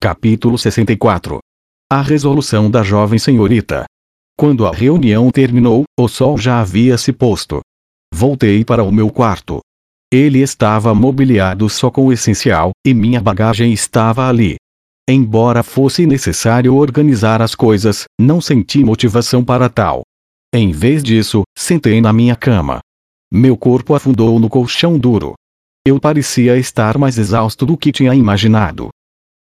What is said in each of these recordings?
Capítulo 64 A resolução da jovem senhorita. Quando a reunião terminou, o sol já havia se posto. Voltei para o meu quarto. Ele estava mobiliado só com o essencial, e minha bagagem estava ali. Embora fosse necessário organizar as coisas, não senti motivação para tal. Em vez disso, sentei na minha cama. Meu corpo afundou no colchão duro. Eu parecia estar mais exausto do que tinha imaginado.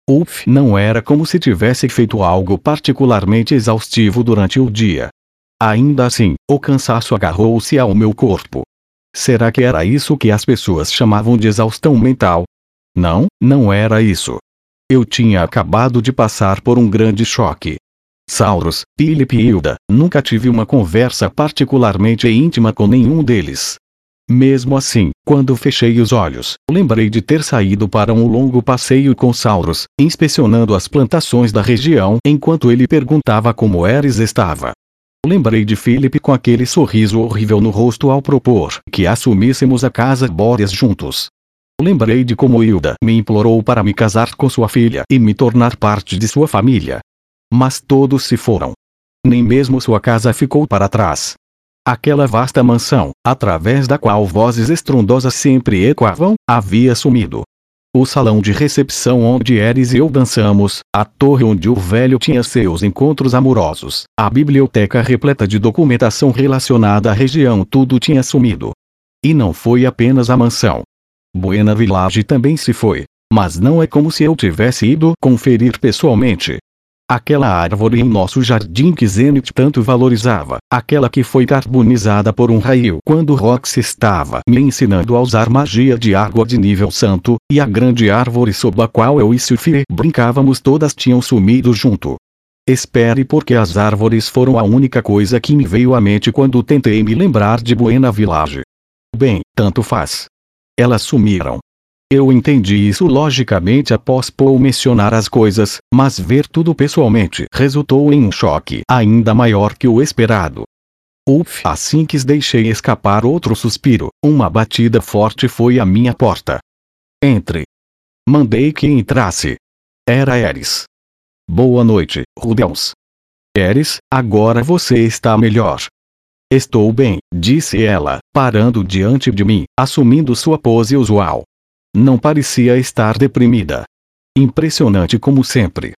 Uf, não era como se tivesse feito algo particularmente exaustivo durante o dia. Ainda assim, o cansaço agarrou-se ao meu corpo. Será que era isso que as pessoas chamavam de exaustão mental? Não, não era isso. Eu tinha acabado de passar por um grande choque. Sauros, Philip e Hilda, nunca tive uma conversa particularmente íntima com nenhum deles. Mesmo assim, quando fechei os olhos, lembrei de ter saído para um longo passeio com Sauros, inspecionando as plantações da região enquanto ele perguntava como Eris estava. Lembrei de Philip com aquele sorriso horrível no rosto ao propor que assumíssemos a casa Boreas juntos. Lembrei de como Hilda me implorou para me casar com sua filha e me tornar parte de sua família. Mas todos se foram. Nem mesmo sua casa ficou para trás. Aquela vasta mansão, através da qual vozes estrondosas sempre ecoavam, havia sumido. O salão de recepção onde Eris e eu dançamos, a torre onde o velho tinha seus encontros amorosos, a biblioteca repleta de documentação relacionada à região tudo tinha sumido. E não foi apenas a mansão. Buena Village também se foi. Mas não é como se eu tivesse ido conferir pessoalmente. Aquela árvore em nosso jardim que Zenith tanto valorizava, aquela que foi carbonizada por um raio quando Rox estava me ensinando a usar magia de água de nível santo, e a grande árvore sob a qual eu e Sylphie brincávamos todas tinham sumido junto. Espere porque as árvores foram a única coisa que me veio à mente quando tentei me lembrar de Buena Village. Bem, tanto faz. Elas sumiram. Eu entendi isso logicamente após Paul mencionar as coisas, mas ver tudo pessoalmente resultou em um choque ainda maior que o esperado. Uf, assim que deixei escapar outro suspiro, uma batida forte foi à minha porta. Entre. Mandei que entrasse. Era Eris. Boa noite, Rubens. Eris, agora você está melhor. Estou bem, disse ela, parando diante de mim, assumindo sua pose usual. Não parecia estar deprimida. Impressionante como sempre.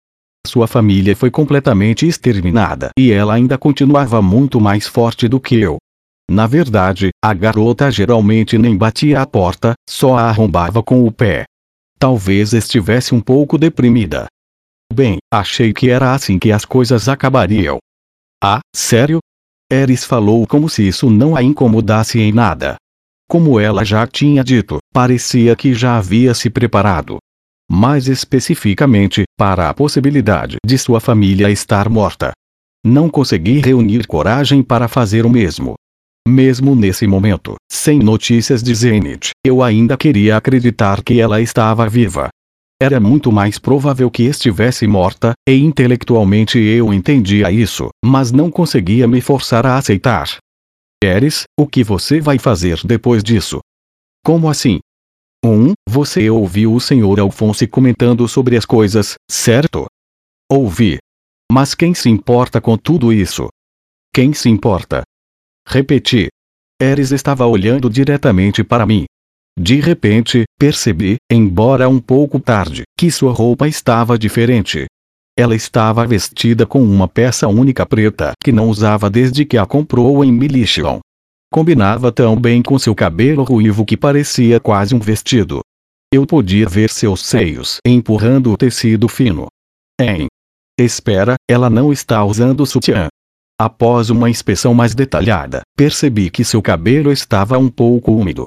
Sua família foi completamente exterminada e ela ainda continuava muito mais forte do que eu. Na verdade, a garota geralmente nem batia a porta, só a arrombava com o pé. Talvez estivesse um pouco deprimida. Bem, achei que era assim que as coisas acabariam. Ah, sério? Eris falou como se isso não a incomodasse em nada. Como ela já tinha dito, parecia que já havia se preparado. Mais especificamente, para a possibilidade de sua família estar morta. Não consegui reunir coragem para fazer o mesmo. Mesmo nesse momento, sem notícias de Zenith, eu ainda queria acreditar que ela estava viva. Era muito mais provável que estivesse morta, e intelectualmente eu entendia isso, mas não conseguia me forçar a aceitar. Eres, o que você vai fazer depois disso? Como assim? 1. Um, você ouviu o Sr. Alphonse comentando sobre as coisas, certo? Ouvi. Mas quem se importa com tudo isso? Quem se importa? Repeti. Eres estava olhando diretamente para mim. De repente, percebi, embora um pouco tarde, que sua roupa estava diferente. Ela estava vestida com uma peça única preta que não usava desde que a comprou em Milichon. Combinava tão bem com seu cabelo ruivo que parecia quase um vestido. Eu podia ver seus seios empurrando o tecido fino. Em. Espera, ela não está usando sutiã. Após uma inspeção mais detalhada, percebi que seu cabelo estava um pouco úmido.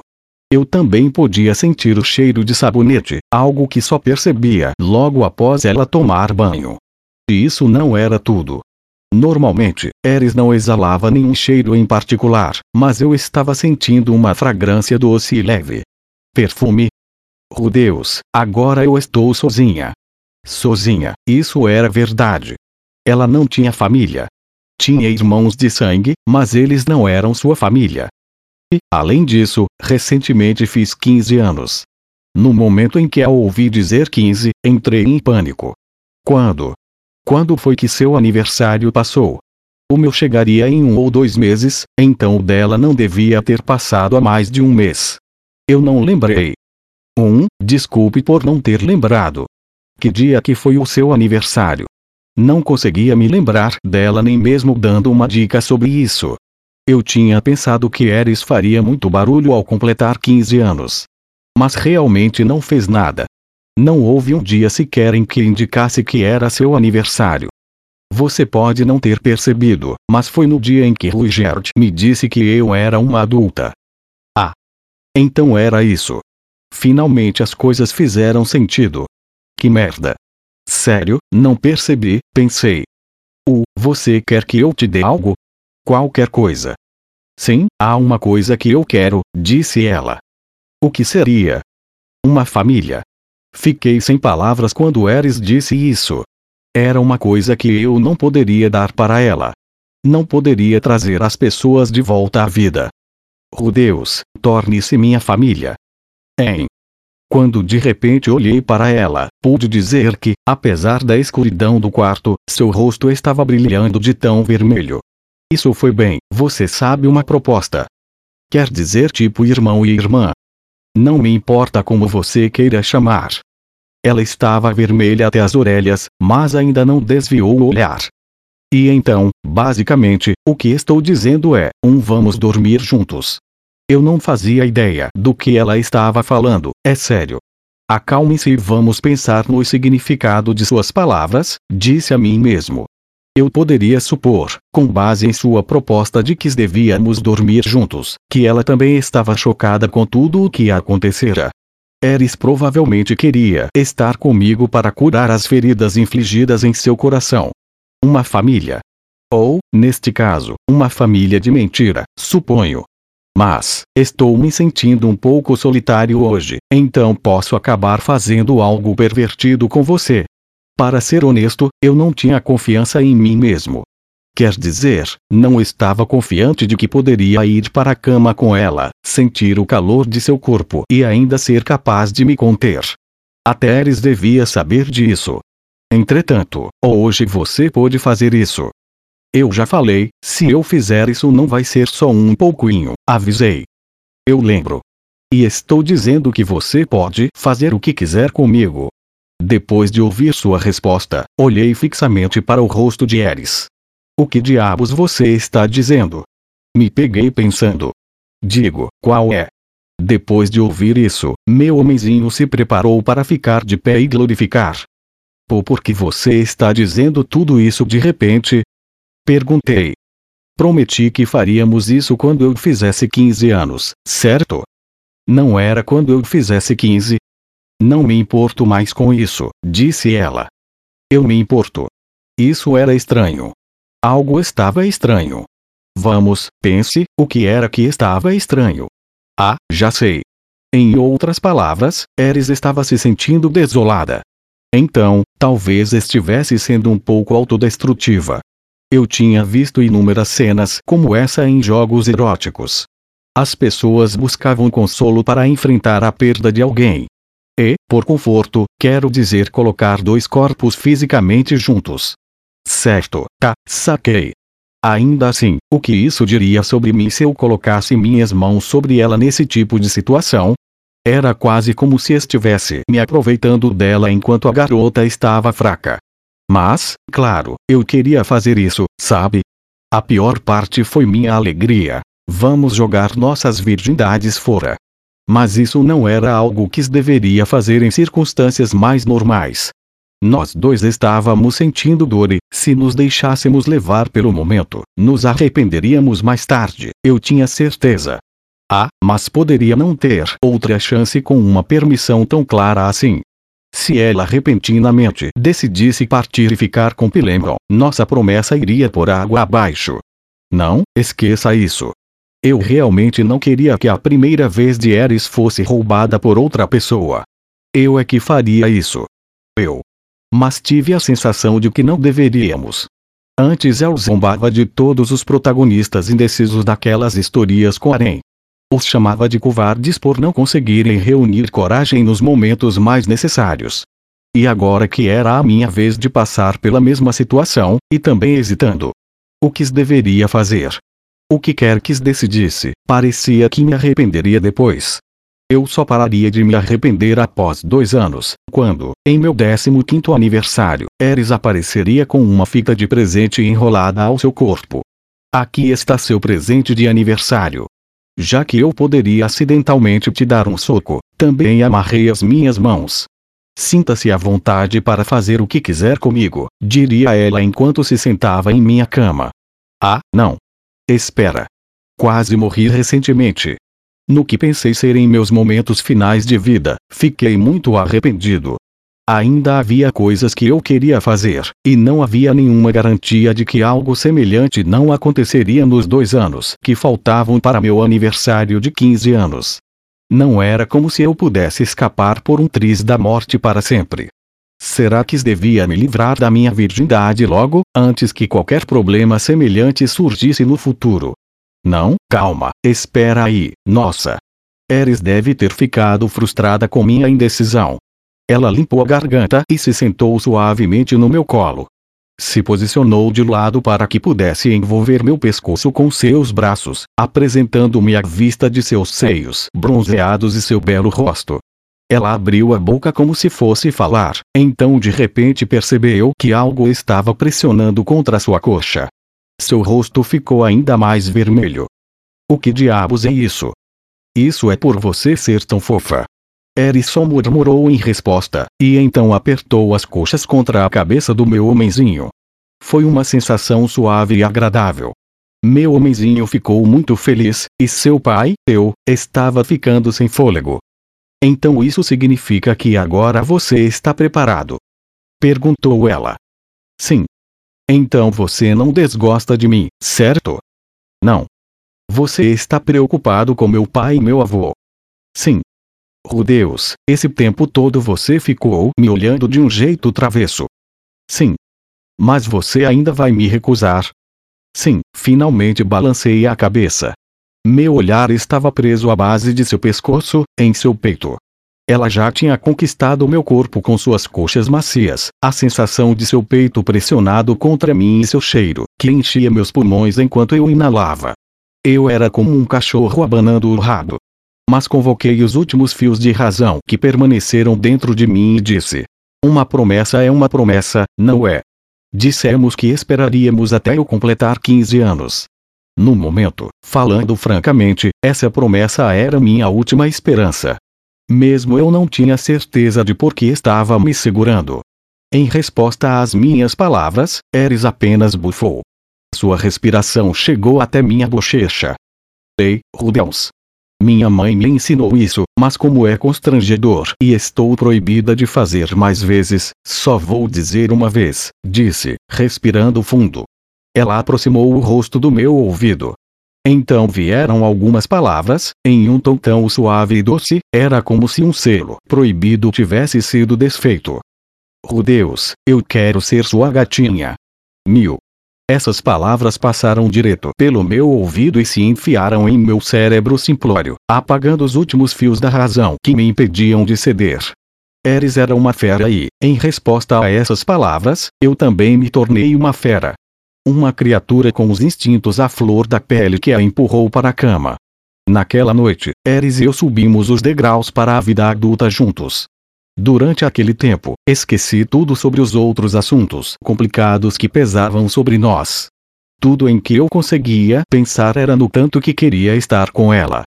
Eu também podia sentir o cheiro de sabonete, algo que só percebia logo após ela tomar banho. E isso não era tudo. Normalmente, Eris não exalava nenhum cheiro em particular, mas eu estava sentindo uma fragrância doce e leve. Perfume. Oh Deus, agora eu estou sozinha. Sozinha, isso era verdade. Ela não tinha família. Tinha irmãos de sangue, mas eles não eram sua família. Além disso, recentemente fiz 15 anos. No momento em que a ouvi dizer 15, entrei em pânico. Quando? Quando foi que seu aniversário passou? O meu chegaria em um ou dois meses, então o dela não devia ter passado há mais de um mês. Eu não lembrei. Um, desculpe por não ter lembrado. Que dia que foi o seu aniversário? Não conseguia me lembrar dela nem mesmo dando uma dica sobre isso. Eu tinha pensado que Eris faria muito barulho ao completar 15 anos. Mas realmente não fez nada. Não houve um dia sequer em que indicasse que era seu aniversário. Você pode não ter percebido, mas foi no dia em que Ruigert me disse que eu era uma adulta. Ah. Então era isso. Finalmente as coisas fizeram sentido. Que merda. Sério, não percebi, pensei. O, você quer que eu te dê algo? Qualquer coisa. Sim, há uma coisa que eu quero, disse ela. O que seria? Uma família. Fiquei sem palavras quando Eris disse isso. Era uma coisa que eu não poderia dar para ela. Não poderia trazer as pessoas de volta à vida. Oh Deus, torne-se minha família. Em. Quando de repente olhei para ela, pude dizer que, apesar da escuridão do quarto, seu rosto estava brilhando de tão vermelho. Isso foi bem, você sabe uma proposta. Quer dizer tipo irmão e irmã. Não me importa como você queira chamar. Ela estava vermelha até as orelhas, mas ainda não desviou o olhar. E então, basicamente, o que estou dizendo é: um vamos dormir juntos. Eu não fazia ideia do que ela estava falando, é sério. Acalme-se e vamos pensar no significado de suas palavras, disse a mim mesmo. Eu poderia supor, com base em sua proposta de que devíamos dormir juntos, que ela também estava chocada com tudo o que acontecera. Eris provavelmente queria estar comigo para curar as feridas infligidas em seu coração. Uma família. Ou, neste caso, uma família de mentira, suponho. Mas, estou me sentindo um pouco solitário hoje, então posso acabar fazendo algo pervertido com você. Para ser honesto, eu não tinha confiança em mim mesmo. Quer dizer, não estava confiante de que poderia ir para a cama com ela, sentir o calor de seu corpo e ainda ser capaz de me conter. Até Eris devia saber disso. Entretanto, hoje você pode fazer isso. Eu já falei, se eu fizer isso não vai ser só um pouquinho, avisei. Eu lembro. E estou dizendo que você pode fazer o que quiser comigo. Depois de ouvir sua resposta, olhei fixamente para o rosto de Eris. O que diabos você está dizendo? Me peguei pensando. Digo, qual é? Depois de ouvir isso, meu homenzinho se preparou para ficar de pé e glorificar. Pô, por que você está dizendo tudo isso de repente? Perguntei. Prometi que faríamos isso quando eu fizesse 15 anos, certo? Não era quando eu fizesse 15? Não me importo mais com isso, disse ela. Eu me importo. Isso era estranho. Algo estava estranho. Vamos, pense, o que era que estava estranho? Ah, já sei. Em outras palavras, Eris estava se sentindo desolada. Então, talvez estivesse sendo um pouco autodestrutiva. Eu tinha visto inúmeras cenas como essa em jogos eróticos. As pessoas buscavam consolo para enfrentar a perda de alguém. E, por conforto, quero dizer colocar dois corpos fisicamente juntos. Certo, tá, saquei. Ainda assim, o que isso diria sobre mim se eu colocasse minhas mãos sobre ela nesse tipo de situação? Era quase como se estivesse me aproveitando dela enquanto a garota estava fraca. Mas, claro, eu queria fazer isso, sabe? A pior parte foi minha alegria. Vamos jogar nossas virgindades fora. Mas isso não era algo que deveria fazer em circunstâncias mais normais. Nós dois estávamos sentindo dor e, se nos deixássemos levar pelo momento, nos arrependeríamos mais tarde, eu tinha certeza. Ah, mas poderia não ter outra chance com uma permissão tão clara assim. Se ela repentinamente decidisse partir e ficar com Pilembron, nossa promessa iria por água abaixo. Não, esqueça isso. Eu realmente não queria que a primeira vez de Eris fosse roubada por outra pessoa. Eu é que faria isso. Eu, mas tive a sensação de que não deveríamos. Antes eu zombava de todos os protagonistas indecisos daquelas histórias com Arém. Os chamava de covardes por não conseguirem reunir coragem nos momentos mais necessários. e agora que era a minha vez de passar pela mesma situação, e também hesitando. O que deveria fazer? O que quer que decidisse, parecia que me arrependeria depois. Eu só pararia de me arrepender após dois anos, quando, em meu 15 aniversário, Eris apareceria com uma fita de presente enrolada ao seu corpo. Aqui está seu presente de aniversário. Já que eu poderia acidentalmente te dar um soco, também amarrei as minhas mãos. Sinta-se à vontade para fazer o que quiser comigo, diria ela enquanto se sentava em minha cama. Ah, não. Espera. Quase morri recentemente. No que pensei serem meus momentos finais de vida, fiquei muito arrependido. Ainda havia coisas que eu queria fazer, e não havia nenhuma garantia de que algo semelhante não aconteceria nos dois anos que faltavam para meu aniversário de 15 anos. Não era como se eu pudesse escapar por um triz da morte para sempre. Será que devia me livrar da minha virgindade logo, antes que qualquer problema semelhante surgisse no futuro? Não, calma, espera aí, nossa. Eris deve ter ficado frustrada com minha indecisão. Ela limpou a garganta e se sentou suavemente no meu colo. Se posicionou de lado para que pudesse envolver meu pescoço com seus braços, apresentando-me a vista de seus seios bronzeados e seu belo rosto. Ela abriu a boca como se fosse falar, então de repente percebeu que algo estava pressionando contra sua coxa. Seu rosto ficou ainda mais vermelho. O que diabos é isso? Isso é por você ser tão fofa. Erison murmurou em resposta, e então apertou as coxas contra a cabeça do meu homenzinho. Foi uma sensação suave e agradável. Meu homenzinho ficou muito feliz, e seu pai, eu, estava ficando sem fôlego. Então isso significa que agora você está preparado? Perguntou ela. Sim, então você não desgosta de mim, certo? Não. Você está preocupado com meu pai e meu avô. Sim. Oh Deus, esse tempo todo você ficou me olhando de um jeito travesso. Sim. Mas você ainda vai me recusar? Sim, finalmente balancei a cabeça. Meu olhar estava preso à base de seu pescoço, em seu peito. Ela já tinha conquistado meu corpo com suas coxas macias, a sensação de seu peito pressionado contra mim e seu cheiro, que enchia meus pulmões enquanto eu inalava. Eu era como um cachorro abanando o rabo. Mas convoquei os últimos fios de razão que permaneceram dentro de mim e disse: Uma promessa é uma promessa, não é? Dissemos que esperaríamos até eu completar 15 anos. No momento, falando francamente, essa promessa era minha última esperança. Mesmo eu não tinha certeza de por que estava me segurando. Em resposta às minhas palavras, Eris apenas bufou. Sua respiração chegou até minha bochecha. Ei, Rudeus. Minha mãe me ensinou isso, mas como é constrangedor e estou proibida de fazer mais vezes, só vou dizer uma vez, disse, respirando fundo. Ela aproximou o rosto do meu ouvido, então vieram algumas palavras, em um tom tão suave e doce, era como se um selo proibido tivesse sido desfeito. Oh Deus, eu quero ser sua gatinha. Mil. Essas palavras passaram direto pelo meu ouvido e se enfiaram em meu cérebro simplório, apagando os últimos fios da razão que me impediam de ceder. Eres era uma fera e, em resposta a essas palavras, eu também me tornei uma fera. Uma criatura com os instintos à flor da pele que a empurrou para a cama. Naquela noite, Eris e eu subimos os degraus para a vida adulta juntos. Durante aquele tempo, esqueci tudo sobre os outros assuntos complicados que pesavam sobre nós. Tudo em que eu conseguia pensar era no tanto que queria estar com ela.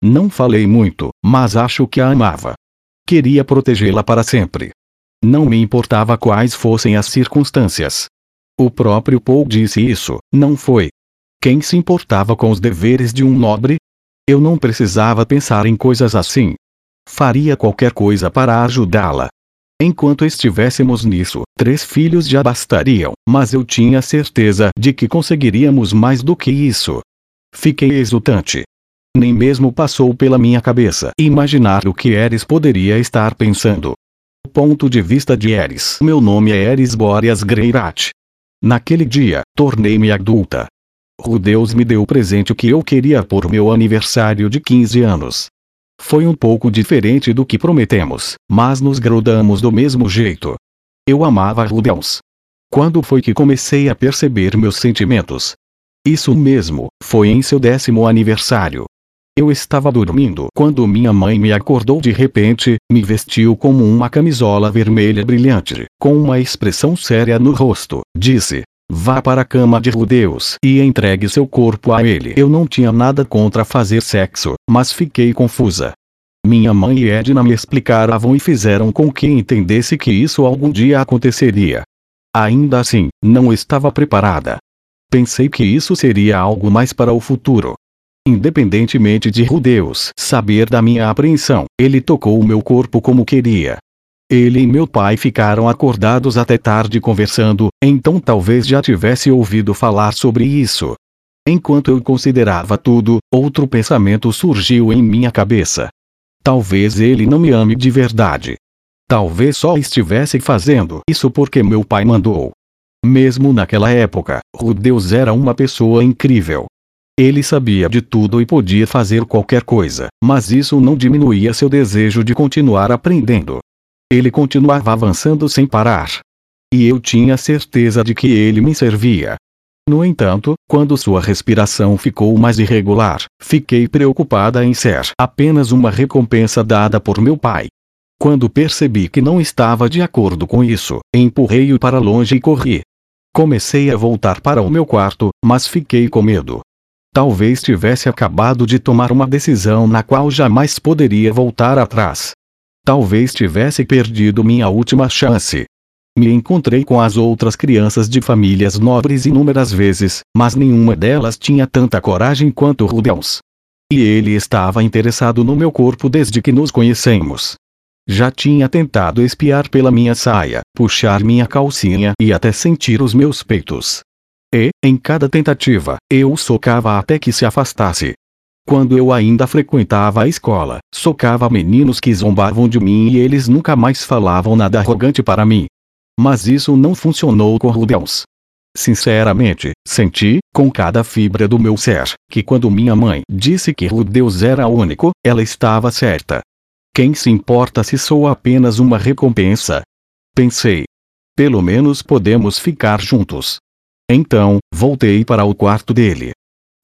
Não falei muito, mas acho que a amava. Queria protegê-la para sempre. Não me importava quais fossem as circunstâncias. O próprio Paul disse isso, não foi? Quem se importava com os deveres de um nobre? Eu não precisava pensar em coisas assim. Faria qualquer coisa para ajudá-la. Enquanto estivéssemos nisso, três filhos já bastariam, mas eu tinha certeza de que conseguiríamos mais do que isso. Fiquei exultante. Nem mesmo passou pela minha cabeça imaginar o que Eris poderia estar pensando. Ponto de vista de Eris. Meu nome é Eris Boreas Greirat. Naquele dia, tornei-me adulta. O Deus me deu o presente que eu queria por meu aniversário de 15 anos. foi um pouco diferente do que prometemos, mas nos grudamos do mesmo jeito. Eu amava Rudeus. Quando foi que comecei a perceber meus sentimentos? Isso mesmo, foi em seu décimo aniversário. Eu estava dormindo quando minha mãe me acordou de repente, me vestiu como uma camisola vermelha brilhante, com uma expressão séria no rosto, disse: Vá para a cama de Rudeus e entregue seu corpo a ele. Eu não tinha nada contra fazer sexo, mas fiquei confusa. Minha mãe e Edna me explicaram e fizeram com que entendesse que isso algum dia aconteceria. Ainda assim, não estava preparada. Pensei que isso seria algo mais para o futuro. Independentemente de Rudeus saber da minha apreensão, ele tocou o meu corpo como queria. Ele e meu pai ficaram acordados até tarde conversando, então talvez já tivesse ouvido falar sobre isso. Enquanto eu considerava tudo, outro pensamento surgiu em minha cabeça. Talvez ele não me ame de verdade. Talvez só estivesse fazendo isso porque meu pai mandou. Mesmo naquela época, Rudeus era uma pessoa incrível. Ele sabia de tudo e podia fazer qualquer coisa, mas isso não diminuía seu desejo de continuar aprendendo. Ele continuava avançando sem parar. E eu tinha certeza de que ele me servia. No entanto, quando sua respiração ficou mais irregular, fiquei preocupada em ser apenas uma recompensa dada por meu pai. Quando percebi que não estava de acordo com isso, empurrei-o para longe e corri. Comecei a voltar para o meu quarto, mas fiquei com medo. Talvez tivesse acabado de tomar uma decisão na qual jamais poderia voltar atrás. Talvez tivesse perdido minha última chance. Me encontrei com as outras crianças de famílias nobres inúmeras vezes, mas nenhuma delas tinha tanta coragem quanto Rudeus. E ele estava interessado no meu corpo desde que nos conhecemos. Já tinha tentado espiar pela minha saia, puxar minha calcinha e até sentir os meus peitos. E, em cada tentativa, eu socava até que se afastasse. Quando eu ainda frequentava a escola, socava meninos que zombavam de mim e eles nunca mais falavam nada arrogante para mim. Mas isso não funcionou com Rudeus. Sinceramente, senti, com cada fibra do meu ser, que quando minha mãe disse que Rudeus era único, ela estava certa. Quem se importa se sou apenas uma recompensa? Pensei. Pelo menos podemos ficar juntos. Então, voltei para o quarto dele.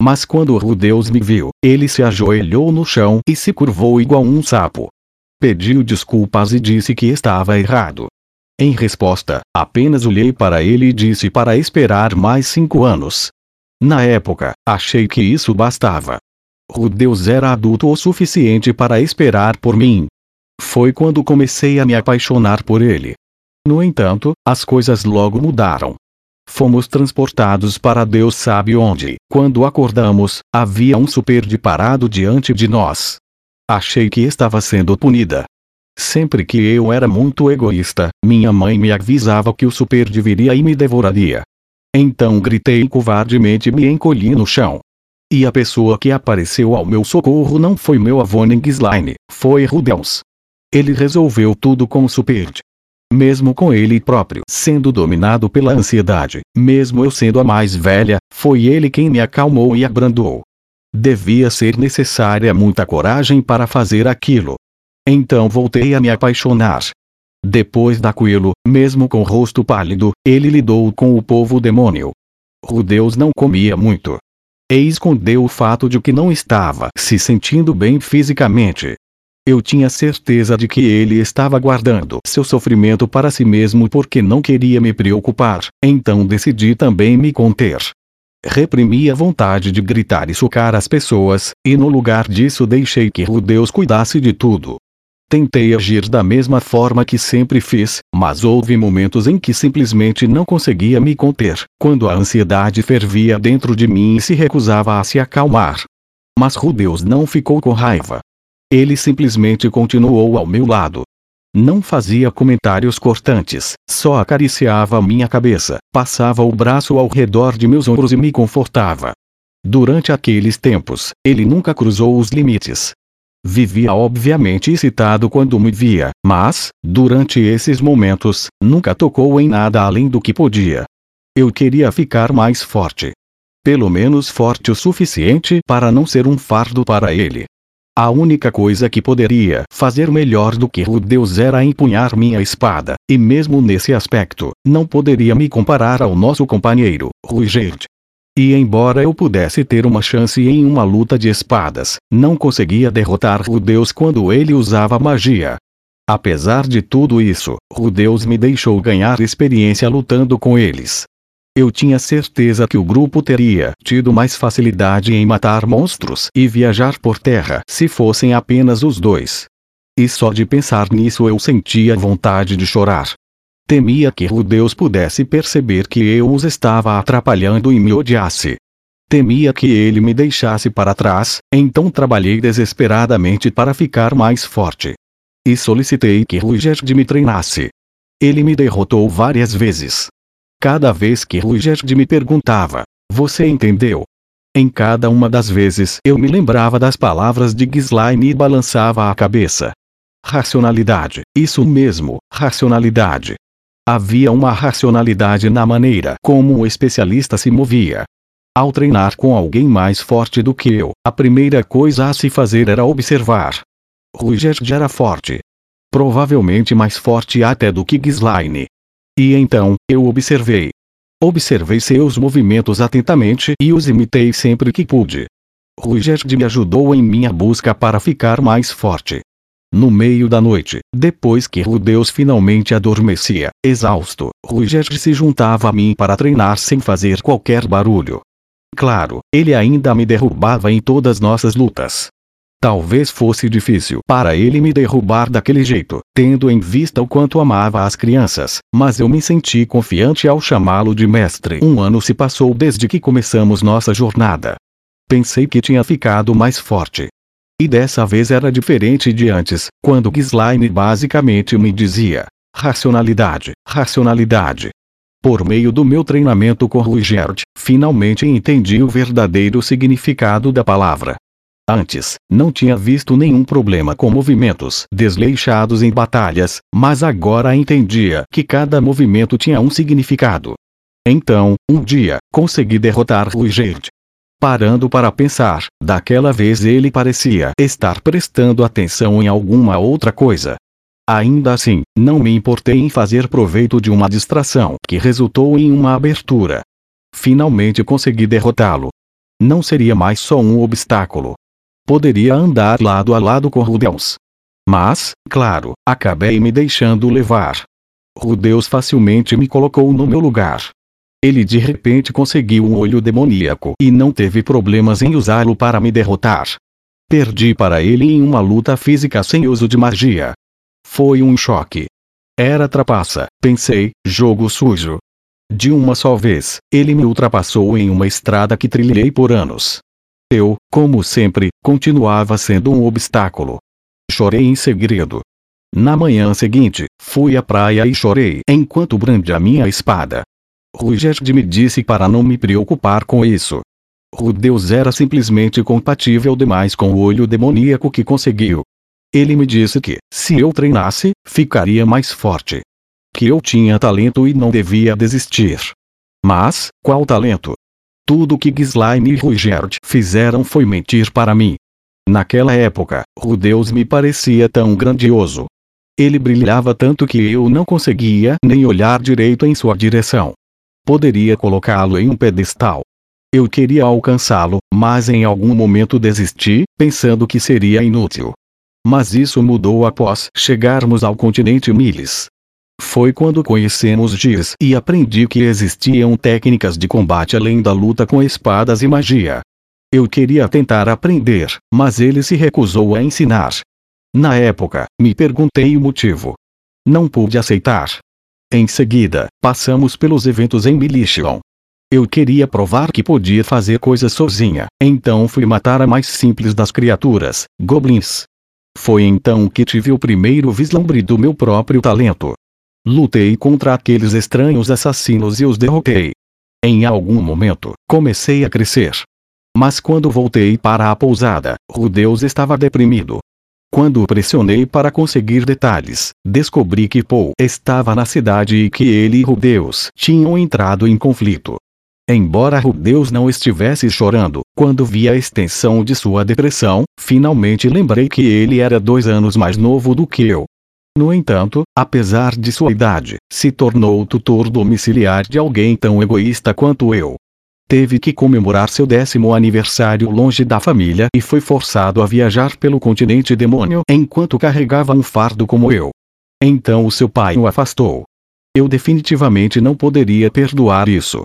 Mas quando Rudeus me viu, ele se ajoelhou no chão e se curvou igual um sapo. Pediu desculpas e disse que estava errado. Em resposta, apenas olhei para ele e disse para esperar mais cinco anos. Na época, achei que isso bastava. Rudeus era adulto o suficiente para esperar por mim. Foi quando comecei a me apaixonar por ele. No entanto, as coisas logo mudaram. Fomos transportados para Deus sabe onde. Quando acordamos, havia um superde parado diante de nós. Achei que estava sendo punida. Sempre que eu era muito egoísta, minha mãe me avisava que o superde viria e me devoraria. Então gritei covardemente e me encolhi no chão. E a pessoa que apareceu ao meu socorro não foi meu avô Ningsline, foi Rudeus. Ele resolveu tudo com o superde mesmo com ele próprio sendo dominado pela ansiedade, mesmo eu sendo a mais velha, foi ele quem me acalmou e abrandou. Devia ser necessária muita coragem para fazer aquilo. Então voltei a me apaixonar. Depois daquilo, mesmo com o rosto pálido, ele lidou com o povo demônio. Rudeus não comia muito. E escondeu o fato de que não estava se sentindo bem fisicamente. Eu tinha certeza de que ele estava guardando seu sofrimento para si mesmo porque não queria me preocupar, então decidi também me conter. Reprimi a vontade de gritar e socar as pessoas, e no lugar disso deixei que Rudeus cuidasse de tudo. Tentei agir da mesma forma que sempre fiz, mas houve momentos em que simplesmente não conseguia me conter, quando a ansiedade fervia dentro de mim e se recusava a se acalmar. Mas Rudeus não ficou com raiva. Ele simplesmente continuou ao meu lado. Não fazia comentários cortantes, só acariciava minha cabeça, passava o braço ao redor de meus ombros e me confortava. Durante aqueles tempos, ele nunca cruzou os limites. Vivia obviamente excitado quando me via, mas, durante esses momentos, nunca tocou em nada além do que podia. Eu queria ficar mais forte. Pelo menos forte o suficiente para não ser um fardo para ele. A única coisa que poderia fazer melhor do que Rudeus era empunhar minha espada, e mesmo nesse aspecto, não poderia me comparar ao nosso companheiro, Ruigerd. E embora eu pudesse ter uma chance em uma luta de espadas, não conseguia derrotar Rudeus quando ele usava magia. Apesar de tudo isso, Rudeus me deixou ganhar experiência lutando com eles. Eu tinha certeza que o grupo teria tido mais facilidade em matar monstros e viajar por terra se fossem apenas os dois. E só de pensar nisso eu sentia vontade de chorar. Temia que Rudeus pudesse perceber que eu os estava atrapalhando e me odiasse. Temia que ele me deixasse para trás, então trabalhei desesperadamente para ficar mais forte. E solicitei que Ruigerd me treinasse. Ele me derrotou várias vezes. Cada vez que Ruigerd me perguntava, você entendeu? Em cada uma das vezes eu me lembrava das palavras de Gislaine e balançava a cabeça. Racionalidade, isso mesmo, racionalidade. Havia uma racionalidade na maneira como o especialista se movia. Ao treinar com alguém mais forte do que eu, a primeira coisa a se fazer era observar. Ruigerd era forte. Provavelmente mais forte até do que Gislaine. E então, eu observei. Observei seus movimentos atentamente e os imitei sempre que pude. Ruigerd me ajudou em minha busca para ficar mais forte. No meio da noite, depois que Rudeus finalmente adormecia, exausto, Ruigerd se juntava a mim para treinar sem fazer qualquer barulho. Claro, ele ainda me derrubava em todas nossas lutas. Talvez fosse difícil para ele me derrubar daquele jeito, tendo em vista o quanto amava as crianças, mas eu me senti confiante ao chamá-lo de mestre. Um ano se passou desde que começamos nossa jornada. Pensei que tinha ficado mais forte. E dessa vez era diferente de antes, quando Gislaine basicamente me dizia: racionalidade, racionalidade. Por meio do meu treinamento com Ruigerd, finalmente entendi o verdadeiro significado da palavra. Antes, não tinha visto nenhum problema com movimentos desleixados em batalhas, mas agora entendia que cada movimento tinha um significado. Então, um dia, consegui derrotar Ruigerd. Parando para pensar, daquela vez ele parecia estar prestando atenção em alguma outra coisa. Ainda assim, não me importei em fazer proveito de uma distração que resultou em uma abertura. Finalmente consegui derrotá-lo. Não seria mais só um obstáculo, poderia andar lado a lado com Rudeus. Mas, claro, acabei me deixando levar. Rudeus facilmente me colocou no meu lugar. Ele de repente conseguiu um olho demoníaco e não teve problemas em usá-lo para me derrotar. Perdi para ele em uma luta física sem uso de magia. Foi um choque. Era trapaça, pensei, jogo sujo. De uma só vez, ele me ultrapassou em uma estrada que trilhei por anos. Eu, como sempre, continuava sendo um obstáculo. Chorei em segredo. Na manhã seguinte, fui à praia e chorei enquanto brandia minha espada. Ruigerd me disse para não me preocupar com isso. Rudeus era simplesmente compatível demais com o olho demoníaco que conseguiu. Ele me disse que, se eu treinasse, ficaria mais forte. Que eu tinha talento e não devia desistir. Mas, qual talento? Tudo que Gislaine e Ruigerd fizeram foi mentir para mim. Naquela época, Rudeus me parecia tão grandioso. Ele brilhava tanto que eu não conseguia nem olhar direito em sua direção. Poderia colocá-lo em um pedestal. Eu queria alcançá-lo, mas em algum momento desisti, pensando que seria inútil. Mas isso mudou após chegarmos ao continente Miles. Foi quando conhecemos Giz e aprendi que existiam técnicas de combate além da luta com espadas e magia. Eu queria tentar aprender, mas ele se recusou a ensinar. Na época, me perguntei o motivo. Não pude aceitar. Em seguida, passamos pelos eventos em Militian. Eu queria provar que podia fazer coisas sozinha, então fui matar a mais simples das criaturas, goblins. Foi então que tive o primeiro vislumbre do meu próprio talento. Lutei contra aqueles estranhos assassinos e os derrotei. Em algum momento, comecei a crescer. Mas quando voltei para a pousada, Rudeus estava deprimido. Quando pressionei para conseguir detalhes, descobri que Paul estava na cidade e que ele e Rudeus tinham entrado em conflito. Embora Rudeus não estivesse chorando, quando vi a extensão de sua depressão, finalmente lembrei que ele era dois anos mais novo do que eu. No entanto, apesar de sua idade, se tornou tutor domiciliar de alguém tão egoísta quanto eu. Teve que comemorar seu décimo aniversário longe da família e foi forçado a viajar pelo continente demônio enquanto carregava um fardo como eu. Então o seu pai o afastou. Eu definitivamente não poderia perdoar isso.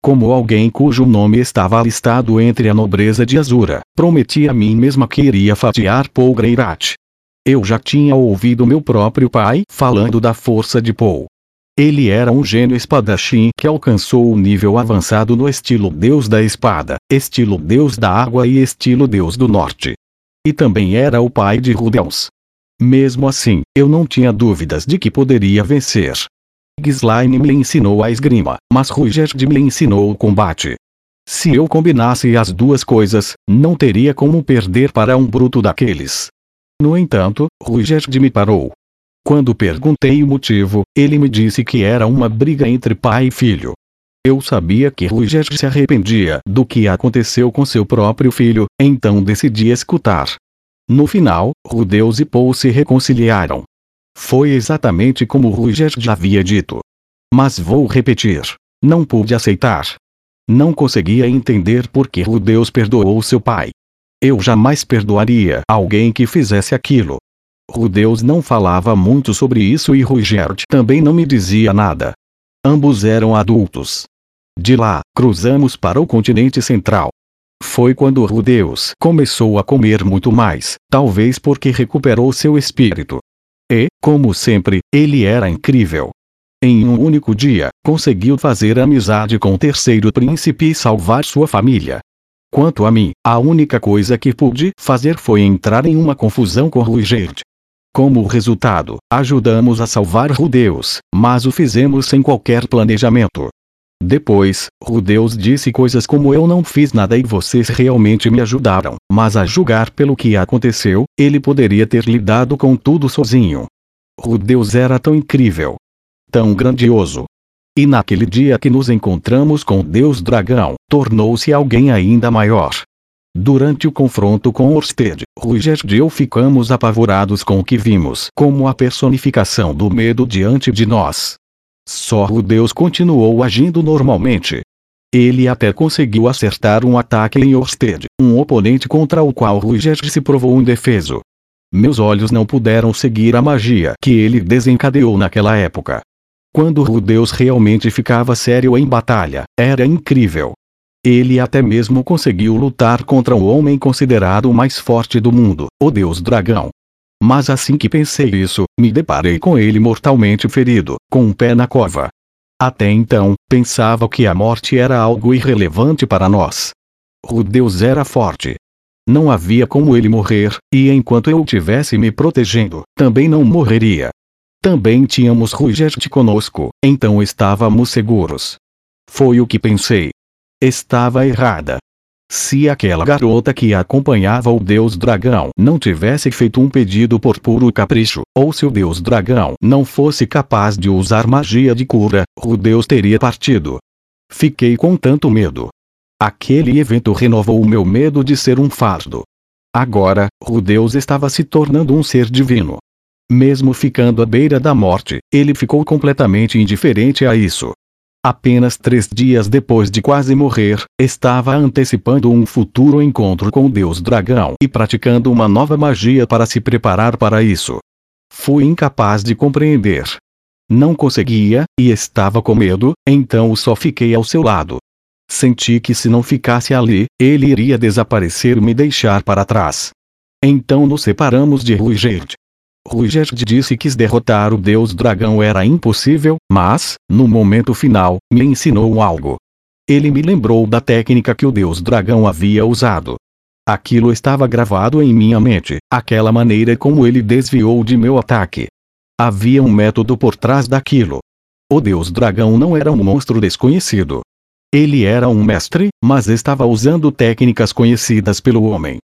Como alguém cujo nome estava listado entre a nobreza de Azura, prometi a mim mesma que iria fatiar Paul Greirat. Eu já tinha ouvido meu próprio pai falando da força de Paul. Ele era um gênio espadachim que alcançou o nível avançado no estilo Deus da Espada, estilo Deus da Água e estilo Deus do Norte. E também era o pai de Rudeus. Mesmo assim, eu não tinha dúvidas de que poderia vencer. Gislaine me ensinou a esgrima, mas Rugerd me ensinou o combate. Se eu combinasse as duas coisas, não teria como perder para um bruto daqueles. No entanto, Rugerd me parou. Quando perguntei o motivo, ele me disse que era uma briga entre pai e filho. Eu sabia que Rugerd se arrependia do que aconteceu com seu próprio filho, então decidi escutar. No final, Rudeus e Paul se reconciliaram. Foi exatamente como Ruger já havia dito. Mas vou repetir. Não pude aceitar. Não conseguia entender por que Rudeus perdoou seu pai. Eu jamais perdoaria alguém que fizesse aquilo. Rudeus não falava muito sobre isso e Rugert também não me dizia nada. Ambos eram adultos. De lá, cruzamos para o continente central. Foi quando Rudeus começou a comer muito mais, talvez porque recuperou seu espírito. E, como sempre, ele era incrível. Em um único dia, conseguiu fazer amizade com o terceiro príncipe e salvar sua família. Quanto a mim, a única coisa que pude fazer foi entrar em uma confusão com Ruigerd. Como resultado, ajudamos a salvar Rudeus, mas o fizemos sem qualquer planejamento. Depois, Rudeus disse coisas como eu não fiz nada e vocês realmente me ajudaram, mas a julgar pelo que aconteceu, ele poderia ter lidado com tudo sozinho. Rudeus era tão incrível. Tão grandioso. E naquele dia que nos encontramos com Deus Dragão, tornou-se alguém ainda maior. Durante o confronto com Orsted, Rugerd e eu ficamos apavorados com o que vimos como a personificação do medo diante de nós. Só o Deus continuou agindo normalmente. Ele até conseguiu acertar um ataque em Orsted, um oponente contra o qual Ruger se provou indefeso. Meus olhos não puderam seguir a magia que ele desencadeou naquela época. Quando Rudeus realmente ficava sério em batalha, era incrível. Ele até mesmo conseguiu lutar contra o homem considerado o mais forte do mundo, o Deus Dragão. Mas assim que pensei isso, me deparei com ele mortalmente ferido, com um pé na cova. Até então, pensava que a morte era algo irrelevante para nós. O Deus era forte. Não havia como ele morrer, e enquanto eu tivesse me protegendo, também não morreria. Também tínhamos Rugert conosco, então estávamos seguros. Foi o que pensei. Estava errada. Se aquela garota que acompanhava o deus dragão não tivesse feito um pedido por puro capricho, ou se o deus dragão não fosse capaz de usar magia de cura, o deus teria partido. Fiquei com tanto medo. Aquele evento renovou o meu medo de ser um fardo. Agora, o deus estava se tornando um ser divino. Mesmo ficando à beira da morte, ele ficou completamente indiferente a isso. Apenas três dias depois de quase morrer, estava antecipando um futuro encontro com Deus Dragão e praticando uma nova magia para se preparar para isso. Fui incapaz de compreender. Não conseguia, e estava com medo, então só fiquei ao seu lado. Senti que se não ficasse ali, ele iria desaparecer e me deixar para trás. Então nos separamos de Ruigerd. Rugerd disse que derrotar o deus dragão era impossível, mas, no momento final, me ensinou algo. Ele me lembrou da técnica que o deus dragão havia usado. Aquilo estava gravado em minha mente, aquela maneira como ele desviou de meu ataque. Havia um método por trás daquilo. O deus dragão não era um monstro desconhecido. Ele era um mestre, mas estava usando técnicas conhecidas pelo homem.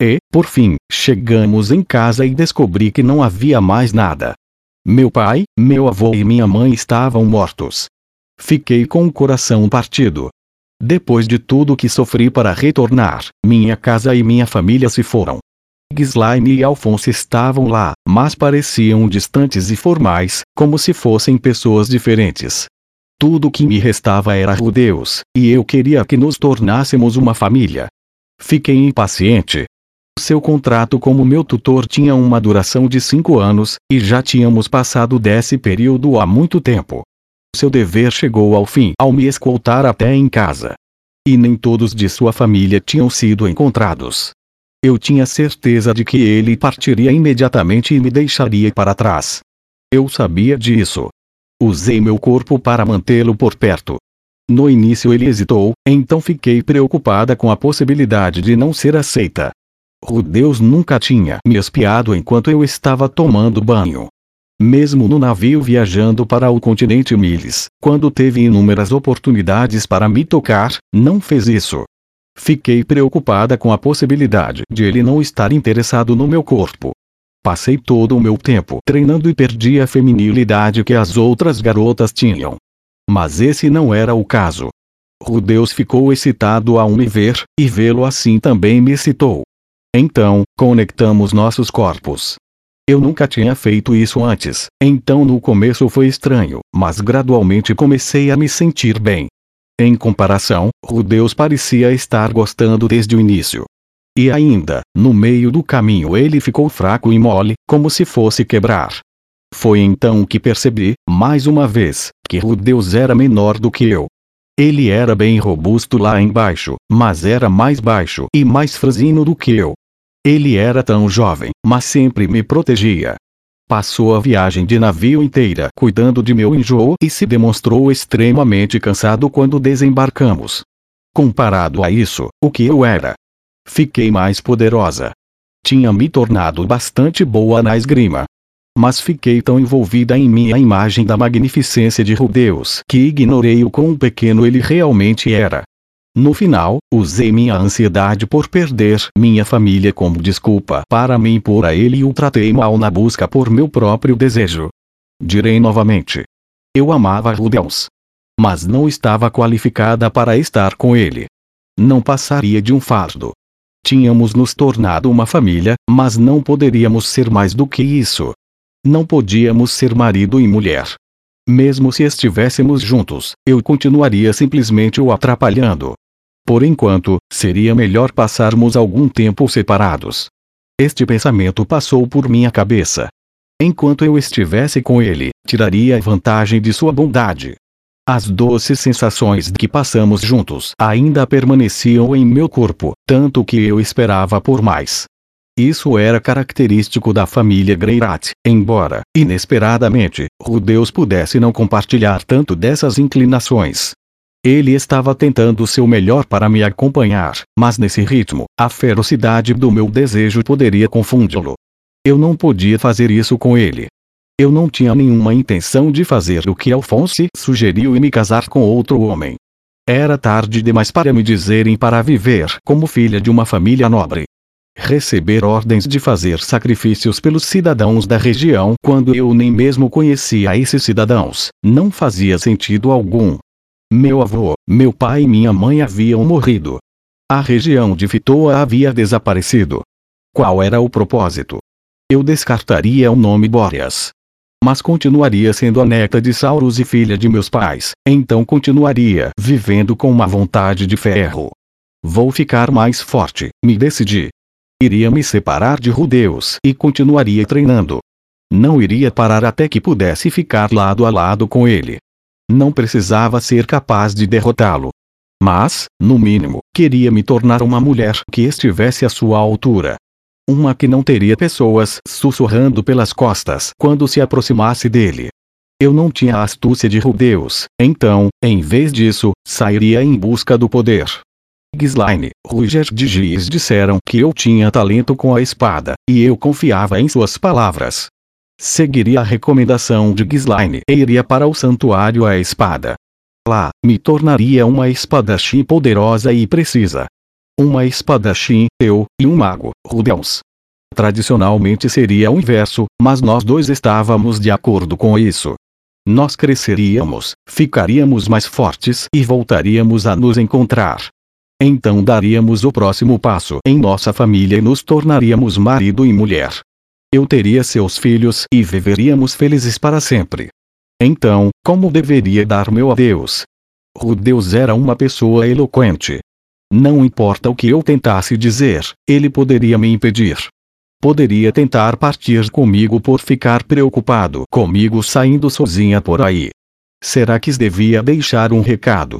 E, por fim, chegamos em casa e descobri que não havia mais nada. Meu pai, meu avô e minha mãe estavam mortos. Fiquei com o coração partido. Depois de tudo que sofri para retornar, minha casa e minha família se foram. Gislaine e Alfonso estavam lá, mas pareciam distantes e formais, como se fossem pessoas diferentes. Tudo que me restava era Rudeus, e eu queria que nos tornássemos uma família. Fiquei impaciente. Seu contrato como meu tutor tinha uma duração de cinco anos, e já tínhamos passado desse período há muito tempo. Seu dever chegou ao fim ao me escoltar até em casa. E nem todos de sua família tinham sido encontrados. Eu tinha certeza de que ele partiria imediatamente e me deixaria para trás. Eu sabia disso. Usei meu corpo para mantê-lo por perto. No início ele hesitou, então fiquei preocupada com a possibilidade de não ser aceita. Rudeus nunca tinha me espiado enquanto eu estava tomando banho. Mesmo no navio viajando para o continente Miles, quando teve inúmeras oportunidades para me tocar, não fez isso. Fiquei preocupada com a possibilidade de ele não estar interessado no meu corpo. Passei todo o meu tempo treinando e perdi a feminilidade que as outras garotas tinham. Mas esse não era o caso. Rudeus ficou excitado ao me ver, e vê-lo assim também me excitou. Então, conectamos nossos corpos. Eu nunca tinha feito isso antes, então no começo foi estranho, mas gradualmente comecei a me sentir bem. Em comparação, Rudeus parecia estar gostando desde o início. E ainda, no meio do caminho ele ficou fraco e mole, como se fosse quebrar. Foi então que percebi, mais uma vez, que Rudeus era menor do que eu. Ele era bem robusto lá embaixo, mas era mais baixo e mais franzino do que eu. Ele era tão jovem, mas sempre me protegia. Passou a viagem de navio inteira cuidando de meu enjoo e se demonstrou extremamente cansado quando desembarcamos. Comparado a isso, o que eu era, Fiquei mais poderosa. Tinha me tornado bastante boa na esgrima. Mas fiquei tão envolvida em minha imagem da magnificência de Rudeus que ignorei o quão pequeno ele realmente era. No final, usei minha ansiedade por perder minha família como desculpa para me impor a ele e o tratei mal na busca por meu próprio desejo. Direi novamente. Eu amava Rudeus. Mas não estava qualificada para estar com ele. Não passaria de um fardo. Tínhamos nos tornado uma família, mas não poderíamos ser mais do que isso. Não podíamos ser marido e mulher. Mesmo se estivéssemos juntos, eu continuaria simplesmente o atrapalhando. Por enquanto, seria melhor passarmos algum tempo separados. Este pensamento passou por minha cabeça. Enquanto eu estivesse com ele, tiraria vantagem de sua bondade. As doces sensações que passamos juntos ainda permaneciam em meu corpo, tanto que eu esperava por mais. Isso era característico da família Greirat, embora, inesperadamente, Rudeus pudesse não compartilhar tanto dessas inclinações. Ele estava tentando seu melhor para me acompanhar, mas nesse ritmo, a ferocidade do meu desejo poderia confundi-lo. Eu não podia fazer isso com ele. Eu não tinha nenhuma intenção de fazer o que Alphonse sugeriu e me casar com outro homem. Era tarde demais para me dizerem para viver como filha de uma família nobre. Receber ordens de fazer sacrifícios pelos cidadãos da região quando eu nem mesmo conhecia esses cidadãos, não fazia sentido algum. Meu avô, meu pai e minha mãe haviam morrido. A região de Fitoa havia desaparecido. Qual era o propósito? Eu descartaria o nome Boreas mas continuaria sendo a neta de Sauros e filha de meus pais, então continuaria vivendo com uma vontade de ferro. Vou ficar mais forte, me decidi. Iria me separar de Rudeus e continuaria treinando. Não iria parar até que pudesse ficar lado a lado com ele. Não precisava ser capaz de derrotá-lo. Mas, no mínimo, queria me tornar uma mulher que estivesse à sua altura. Uma que não teria pessoas sussurrando pelas costas quando se aproximasse dele. Eu não tinha a astúcia de Rudeus, então, em vez disso, sairia em busca do poder. Gislaine, Ruger de Giz disseram que eu tinha talento com a espada, e eu confiava em suas palavras. Seguiria a recomendação de Gislaine e iria para o santuário à espada. Lá, me tornaria uma espadachim poderosa e precisa uma espadachim, eu, e um mago, Rudeus. Tradicionalmente seria o inverso, mas nós dois estávamos de acordo com isso. nós cresceríamos, ficaríamos mais fortes e voltaríamos a nos encontrar. Então daríamos o próximo passo em nossa família e nos tornaríamos marido e mulher. Eu teria seus filhos e viveríamos felizes para sempre. Então, como deveria dar meu adeus? Rudeus era uma pessoa eloquente. Não importa o que eu tentasse dizer, ele poderia me impedir. Poderia tentar partir comigo por ficar preocupado comigo saindo sozinha por aí. Será que devia deixar um recado?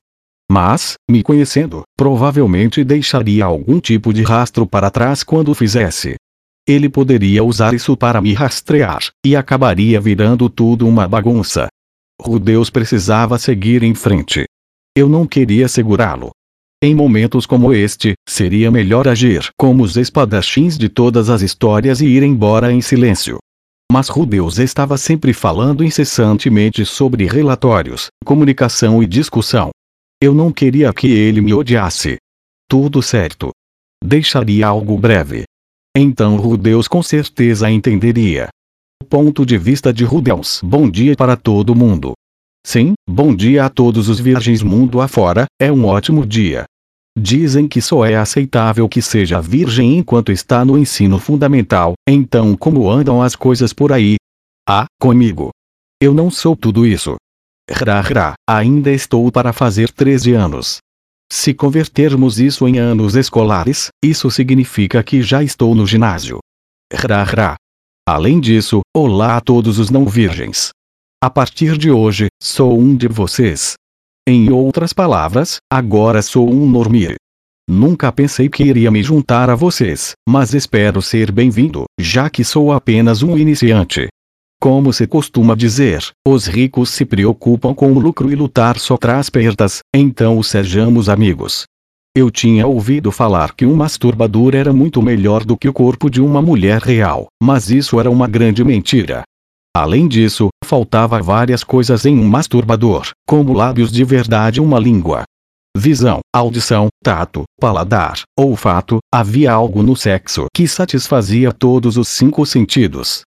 Mas, me conhecendo, provavelmente deixaria algum tipo de rastro para trás quando fizesse. Ele poderia usar isso para me rastrear, e acabaria virando tudo uma bagunça. Rudeus precisava seguir em frente. Eu não queria segurá-lo. Em momentos como este, seria melhor agir como os espadachins de todas as histórias e ir embora em silêncio. Mas Rudeus estava sempre falando incessantemente sobre relatórios, comunicação e discussão. Eu não queria que ele me odiasse. Tudo certo. Deixaria algo breve. Então Rudeus com certeza entenderia. Ponto de vista de Rudeus. Bom dia para todo mundo. Sim, bom dia a todos os virgens mundo afora, é um ótimo dia. Dizem que só é aceitável que seja virgem enquanto está no ensino fundamental, então como andam as coisas por aí? Ah, comigo. Eu não sou tudo isso. Rá, rá, ainda estou para fazer 13 anos. Se convertermos isso em anos escolares, isso significa que já estou no ginásio. Rá, rá. Além disso, olá a todos os não virgens. A partir de hoje, sou um de vocês. Em outras palavras, agora sou um normir. Nunca pensei que iria me juntar a vocês, mas espero ser bem-vindo, já que sou apenas um iniciante. Como se costuma dizer, os ricos se preocupam com o lucro e lutar só traz perdas, então sejamos amigos. Eu tinha ouvido falar que um masturbador era muito melhor do que o corpo de uma mulher real, mas isso era uma grande mentira. Além disso, faltava várias coisas em um masturbador, como lábios de verdade e uma língua. Visão, audição, tato, paladar, olfato, havia algo no sexo que satisfazia todos os cinco sentidos.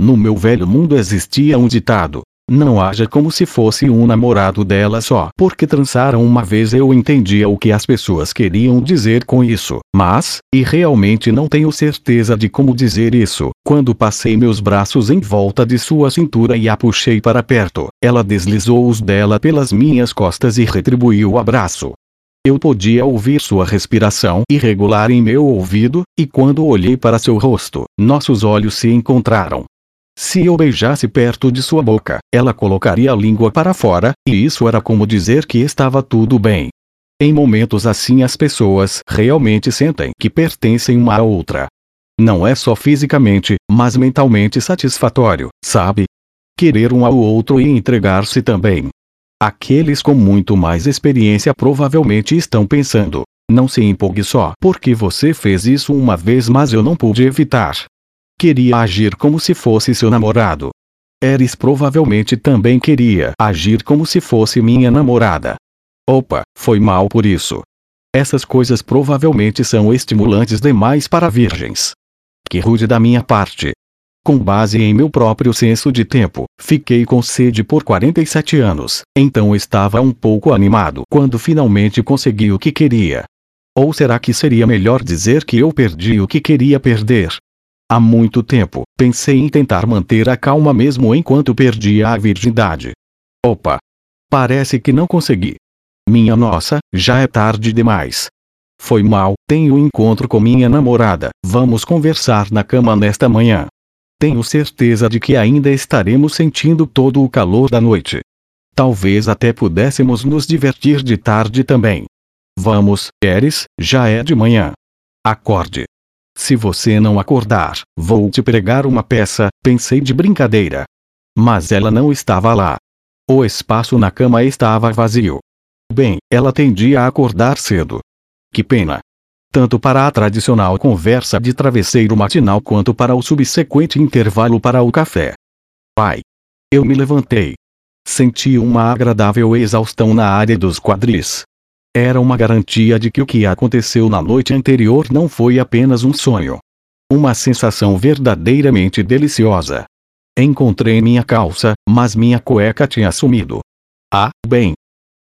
No meu velho mundo existia um ditado. Não haja como se fosse um namorado dela só. Porque trançaram uma vez eu entendia o que as pessoas queriam dizer com isso. Mas, e realmente não tenho certeza de como dizer isso. Quando passei meus braços em volta de sua cintura e a puxei para perto, ela deslizou os dela pelas minhas costas e retribuiu o abraço. Eu podia ouvir sua respiração irregular em meu ouvido, e quando olhei para seu rosto, nossos olhos se encontraram. Se eu beijasse perto de sua boca, ela colocaria a língua para fora, e isso era como dizer que estava tudo bem. Em momentos assim as pessoas realmente sentem que pertencem uma à outra. Não é só fisicamente, mas mentalmente satisfatório, sabe? Querer um ao outro e entregar-se também. Aqueles com muito mais experiência provavelmente estão pensando: não se empolgue só porque você fez isso uma vez, mas eu não pude evitar. Queria agir como se fosse seu namorado. Eris provavelmente também queria agir como se fosse minha namorada. Opa, foi mal por isso. Essas coisas provavelmente são estimulantes demais para virgens. Que rude da minha parte. Com base em meu próprio senso de tempo, fiquei com sede por 47 anos, então estava um pouco animado quando finalmente consegui o que queria. Ou será que seria melhor dizer que eu perdi o que queria perder? Há muito tempo, pensei em tentar manter a calma mesmo enquanto perdia a virgindade. Opa! Parece que não consegui. Minha nossa, já é tarde demais. Foi mal, tenho encontro com minha namorada, vamos conversar na cama nesta manhã. Tenho certeza de que ainda estaremos sentindo todo o calor da noite. Talvez até pudéssemos nos divertir de tarde também. Vamos, Eris, já é de manhã. Acorde. Se você não acordar, vou te pregar uma peça, pensei de brincadeira. Mas ela não estava lá. O espaço na cama estava vazio. Bem, ela tendia a acordar cedo. Que pena. Tanto para a tradicional conversa de travesseiro matinal quanto para o subsequente intervalo para o café. Pai. Eu me levantei. Senti uma agradável exaustão na área dos quadris. Era uma garantia de que o que aconteceu na noite anterior não foi apenas um sonho. Uma sensação verdadeiramente deliciosa. Encontrei minha calça, mas minha cueca tinha sumido. Ah, bem.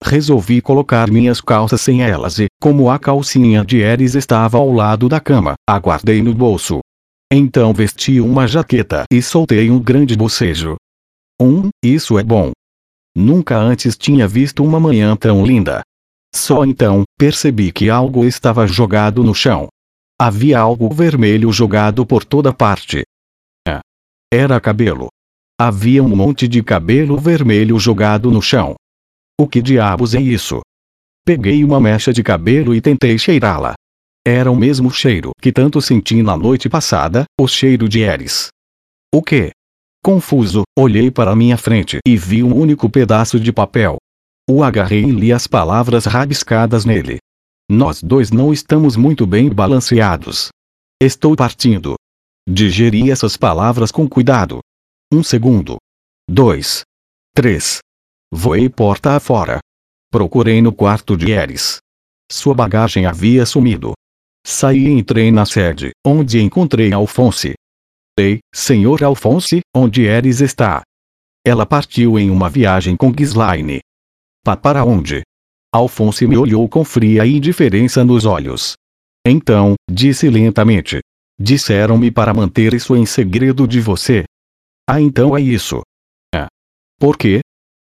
Resolvi colocar minhas calças sem elas e, como a calcinha de Eris estava ao lado da cama, aguardei no bolso. Então vesti uma jaqueta e soltei um grande bocejo. Um, isso é bom. Nunca antes tinha visto uma manhã tão linda. Só então, percebi que algo estava jogado no chão. Havia algo vermelho jogado por toda parte. É. Era cabelo. Havia um monte de cabelo vermelho jogado no chão. O que diabos é isso? Peguei uma mecha de cabelo e tentei cheirá-la. Era o mesmo cheiro que tanto senti na noite passada, o cheiro de Eris. O que? Confuso, olhei para minha frente e vi um único pedaço de papel. O agarrei e li as palavras rabiscadas nele. Nós dois não estamos muito bem balanceados. Estou partindo. Digeri essas palavras com cuidado. Um segundo. Dois. Três. Voei porta afora. Procurei no quarto de Eris. Sua bagagem havia sumido. Saí e entrei na sede, onde encontrei Alphonse. Ei, senhor Alphonse, onde Eris está? Ela partiu em uma viagem com Ghislaine. Pa para onde? Alphonse me olhou com fria indiferença nos olhos. Então, disse lentamente. Disseram-me para manter isso em segredo de você. Ah, então é isso. É. Por quê?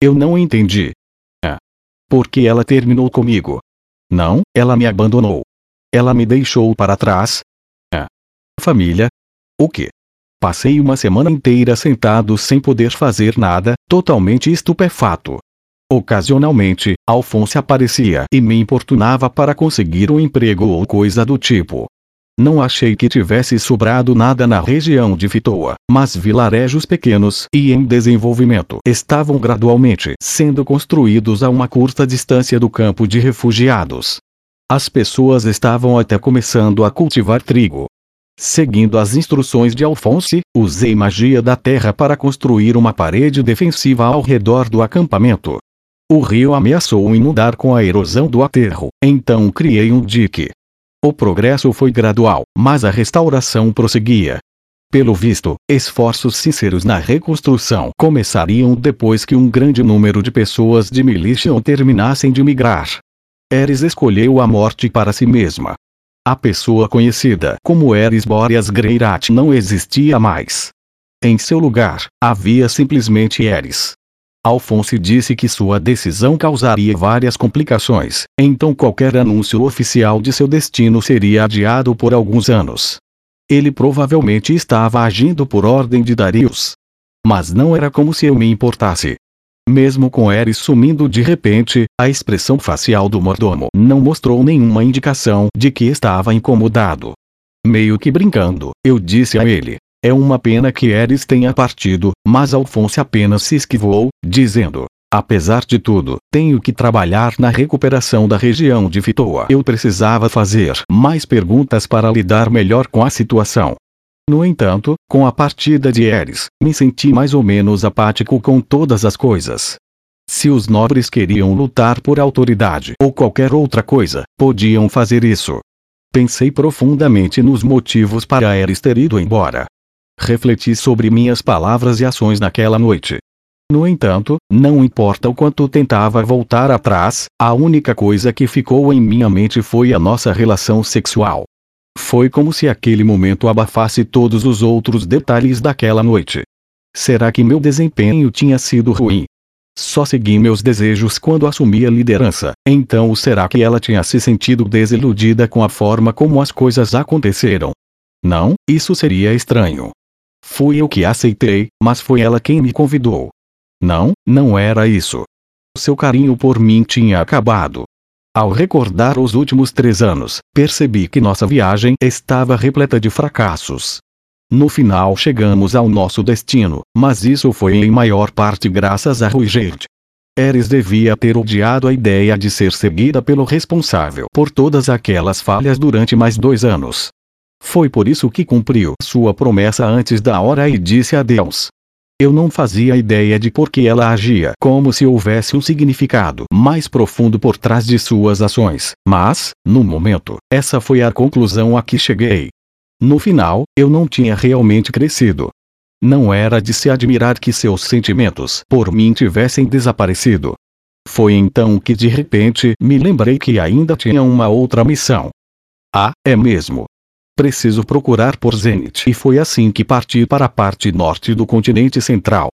Eu não entendi. É. Porque ela terminou comigo. Não, ela me abandonou. Ela me deixou para trás. É. Família? O quê? Passei uma semana inteira sentado sem poder fazer nada, totalmente estupefato. Ocasionalmente, Alfonso aparecia e me importunava para conseguir um emprego ou coisa do tipo. Não achei que tivesse sobrado nada na região de Fitoa, mas vilarejos pequenos e em desenvolvimento estavam gradualmente sendo construídos a uma curta distância do campo de refugiados. As pessoas estavam até começando a cultivar trigo. Seguindo as instruções de Alphonse, usei magia da terra para construir uma parede defensiva ao redor do acampamento. O rio ameaçou inundar com a erosão do aterro, então criei um dique. O progresso foi gradual, mas a restauração prosseguia. Pelo visto, esforços sinceros na reconstrução começariam depois que um grande número de pessoas de Militian terminassem de migrar. Eris escolheu a morte para si mesma. A pessoa conhecida como Eris Boreas Greirat não existia mais. Em seu lugar, havia simplesmente Eris. Alphonse disse que sua decisão causaria várias complicações, então qualquer anúncio oficial de seu destino seria adiado por alguns anos. Ele provavelmente estava agindo por ordem de Darius. Mas não era como se eu me importasse. Mesmo com Eris sumindo de repente, a expressão facial do mordomo não mostrou nenhuma indicação de que estava incomodado. Meio que brincando, eu disse a ele: É uma pena que Eris tenha partido, mas Alfonso apenas se esquivou, dizendo: Apesar de tudo, tenho que trabalhar na recuperação da região de Fitoa. Eu precisava fazer mais perguntas para lidar melhor com a situação. No entanto, com a partida de Eris, me senti mais ou menos apático com todas as coisas. Se os nobres queriam lutar por autoridade ou qualquer outra coisa, podiam fazer isso. Pensei profundamente nos motivos para Eris ter ido embora. Refleti sobre minhas palavras e ações naquela noite. No entanto, não importa o quanto tentava voltar atrás, a única coisa que ficou em minha mente foi a nossa relação sexual. Foi como se aquele momento abafasse todos os outros detalhes daquela noite. Será que meu desempenho tinha sido ruim? Só segui meus desejos quando assumi a liderança, então será que ela tinha se sentido desiludida com a forma como as coisas aconteceram? Não, isso seria estranho. Fui eu que aceitei, mas foi ela quem me convidou. Não, não era isso. Seu carinho por mim tinha acabado. Ao recordar os últimos três anos, percebi que nossa viagem estava repleta de fracassos. No final chegamos ao nosso destino, mas isso foi em maior parte graças a Ruigert. Eris devia ter odiado a ideia de ser seguida pelo responsável por todas aquelas falhas durante mais dois anos. Foi por isso que cumpriu sua promessa antes da hora e disse adeus. Eu não fazia ideia de por que ela agia como se houvesse um significado mais profundo por trás de suas ações, mas, no momento, essa foi a conclusão a que cheguei. No final, eu não tinha realmente crescido. Não era de se admirar que seus sentimentos por mim tivessem desaparecido. Foi então que de repente me lembrei que ainda tinha uma outra missão. Ah, é mesmo. Preciso procurar por Zenith. E foi assim que parti para a parte norte do continente central.